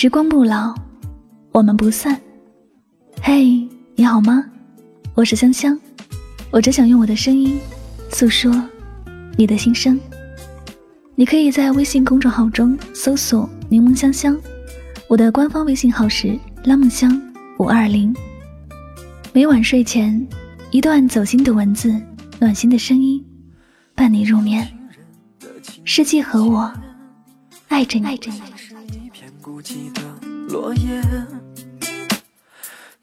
时光不老，我们不散。嘿，你好吗？我是香香，我只想用我的声音诉说你的心声。你可以在微信公众号中搜索“柠檬香香”，我的官方微信号是拉梦香五二零。每晚睡前，一段走心的文字，暖心的声音，伴你入眠。世界和我爱着你。爱着你。孤寂的落叶，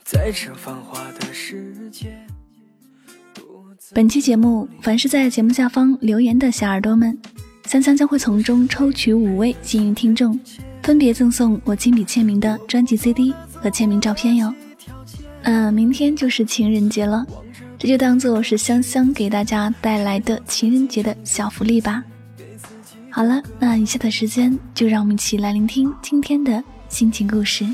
在这繁华的世界。本期节目，凡是在节目下方留言的小耳朵们，香香将会从中抽取五位幸运听众，分别赠送我亲笔签名的专辑 CD 和签名照片哟。嗯，明天就是情人节了，这就当做是香香给大家带来的情人节的小福利吧。好了，那以下的时间就让我们一起来聆听今天的心情故事。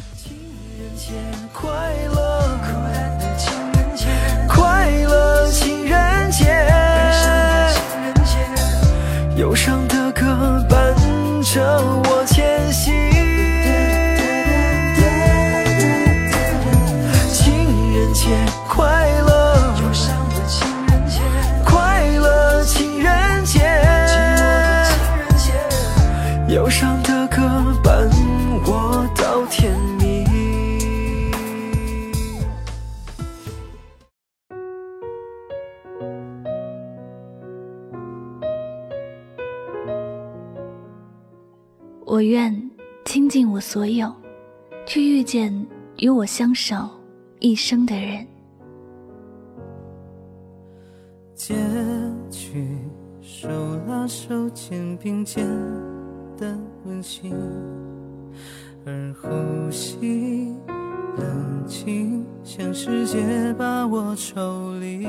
愿倾尽我所有，去遇见与我相守一生的人。结局手拉手肩并肩的温馨，而呼吸冷静，像世界把我抽离。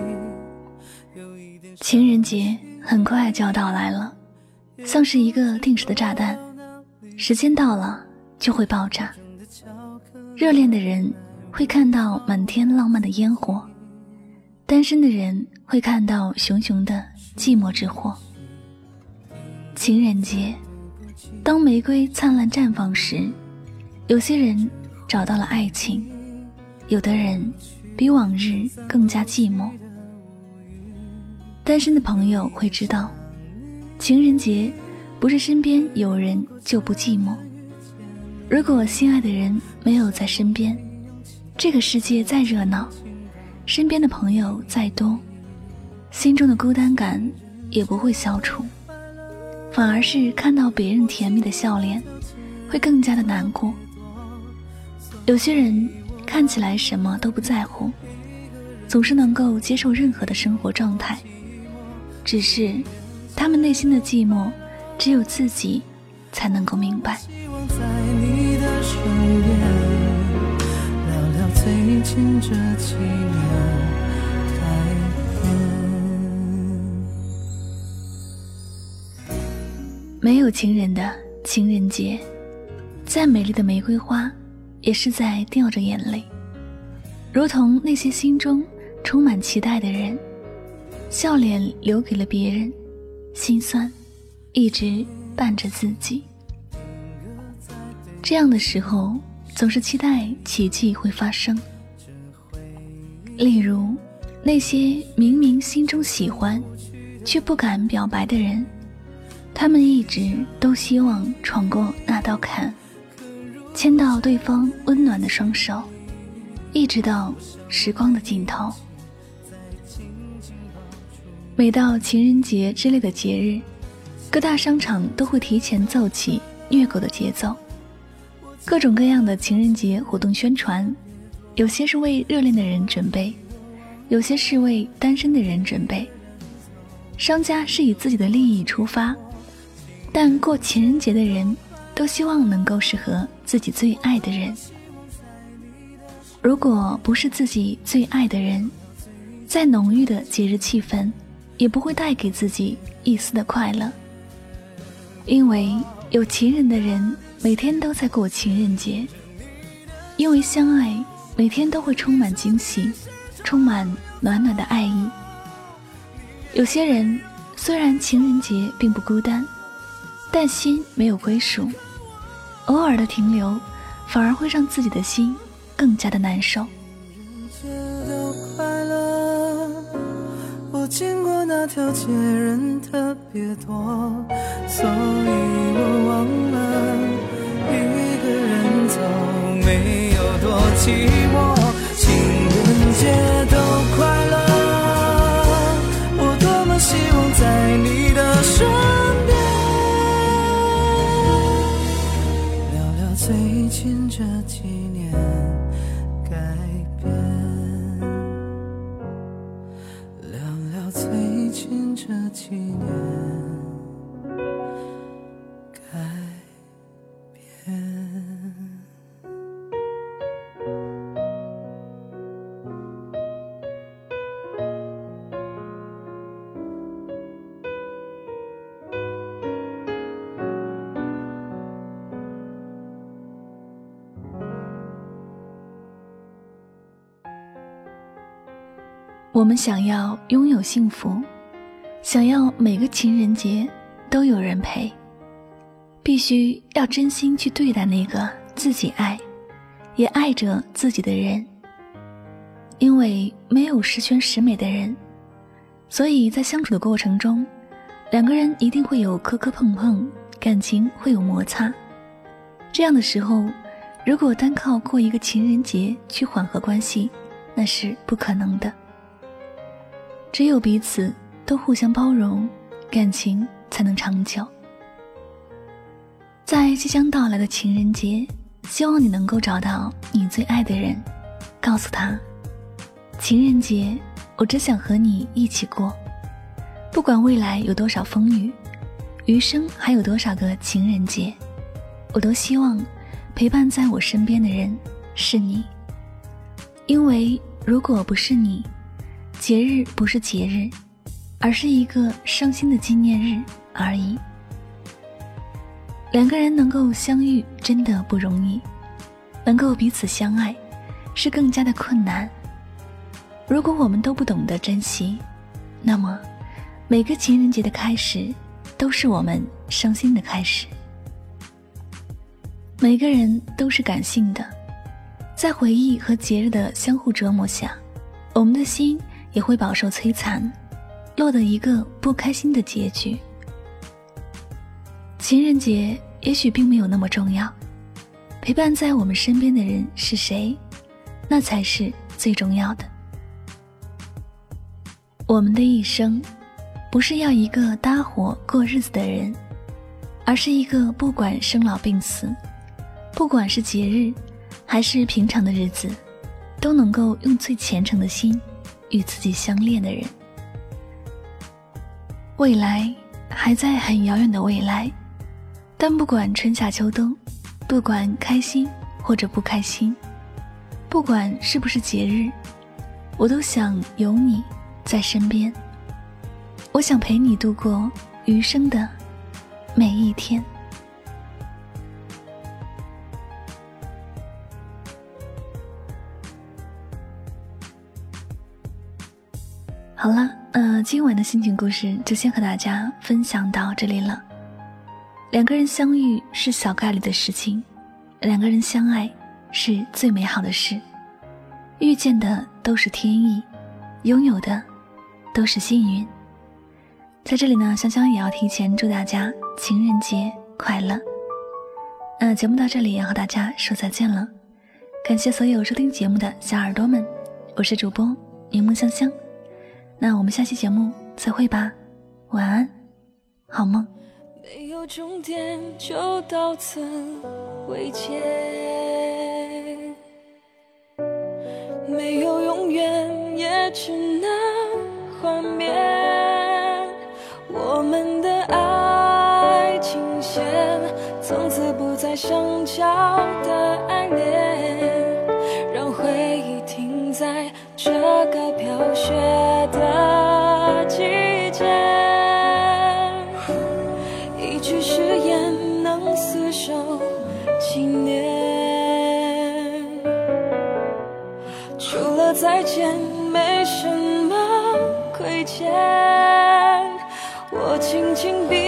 情人节很快就要到来了，像是一个定时的炸弹。时间到了就会爆炸，热恋的人会看到满天浪漫的烟火，单身的人会看到熊熊的寂寞之火。情人节，当玫瑰灿烂绽放时，有些人找到了爱情，有的人比往日更加寂寞。单身的朋友会知道，情人节。不是身边有人就不寂寞。如果心爱的人没有在身边，这个世界再热闹，身边的朋友再多，心中的孤单感也不会消除，反而是看到别人甜蜜的笑脸，会更加的难过。有些人看起来什么都不在乎，总是能够接受任何的生活状态，只是他们内心的寂寞。只有自己才能够明白。没有情人的情人节，再美丽的玫瑰花，也是在掉着眼泪。如同那些心中充满期待的人，笑脸留给了别人，心酸。一直伴着自己，这样的时候总是期待奇迹会发生。例如，那些明明心中喜欢，却不敢表白的人，他们一直都希望闯过那道坎，牵到对方温暖的双手，一直到时光的尽头。每到情人节之类的节日。各大商场都会提前奏起虐狗的节奏，各种各样的情人节活动宣传，有些是为热恋的人准备，有些是为单身的人准备。商家是以自己的利益出发，但过情人节的人都希望能够适合自己最爱的人。如果不是自己最爱的人，再浓郁的节日气氛，也不会带给自己一丝的快乐。因为有情人的人每天都在过情人节，因为相爱每天都会充满惊喜，充满暖暖的爱意。有些人虽然情人节并不孤单，但心没有归属，偶尔的停留，反而会让自己的心更加的难受。那条街，人特别多，所以我忘了一个人走没有多寂寞。情人节都快乐，我多么希望在你的身边，聊聊最近这几年改变。聊聊这几年。我们想要拥有幸福。想要每个情人节都有人陪，必须要真心去对待那个自己爱，也爱着自己的人。因为没有十全十美的人，所以在相处的过程中，两个人一定会有磕磕碰碰，感情会有摩擦。这样的时候，如果单靠过一个情人节去缓和关系，那是不可能的。只有彼此。都互相包容，感情才能长久。在即将到来的情人节，希望你能够找到你最爱的人，告诉他：情人节，我只想和你一起过。不管未来有多少风雨，余生还有多少个情人节，我都希望陪伴在我身边的人是你。因为如果不是你，节日不是节日。而是一个伤心的纪念日而已。两个人能够相遇真的不容易，能够彼此相爱是更加的困难。如果我们都不懂得珍惜，那么每个情人节的开始都是我们伤心的开始。每个人都是感性的，在回忆和节日的相互折磨下，我们的心也会饱受摧残。落得一个不开心的结局。情人节也许并没有那么重要，陪伴在我们身边的人是谁，那才是最重要的。我们的一生，不是要一个搭伙过日子的人，而是一个不管生老病死，不管是节日，还是平常的日子，都能够用最虔诚的心，与自己相恋的人。未来还在很遥远的未来，但不管春夏秋冬，不管开心或者不开心，不管是不是节日，我都想有你在身边。我想陪你度过余生的每一天。好了。呃，今晚的心情故事就先和大家分享到这里了。两个人相遇是小概率的事情，两个人相爱是最美好的事。遇见的都是天意，拥有的都是幸运。在这里呢，香香也要提前祝大家情人节快乐。那节目到这里要和大家说再见了，感谢所有收听节目的小耳朵们，我是主播柠檬香香。那我们下期节目再会吧，晚安，好梦。没有终点，就到此为结。没有永远，也只能幻灭。我们的爱情线，从此不再相交的爱恋，让回忆停在这个飘雪。再见，没什么亏欠。我轻轻闭。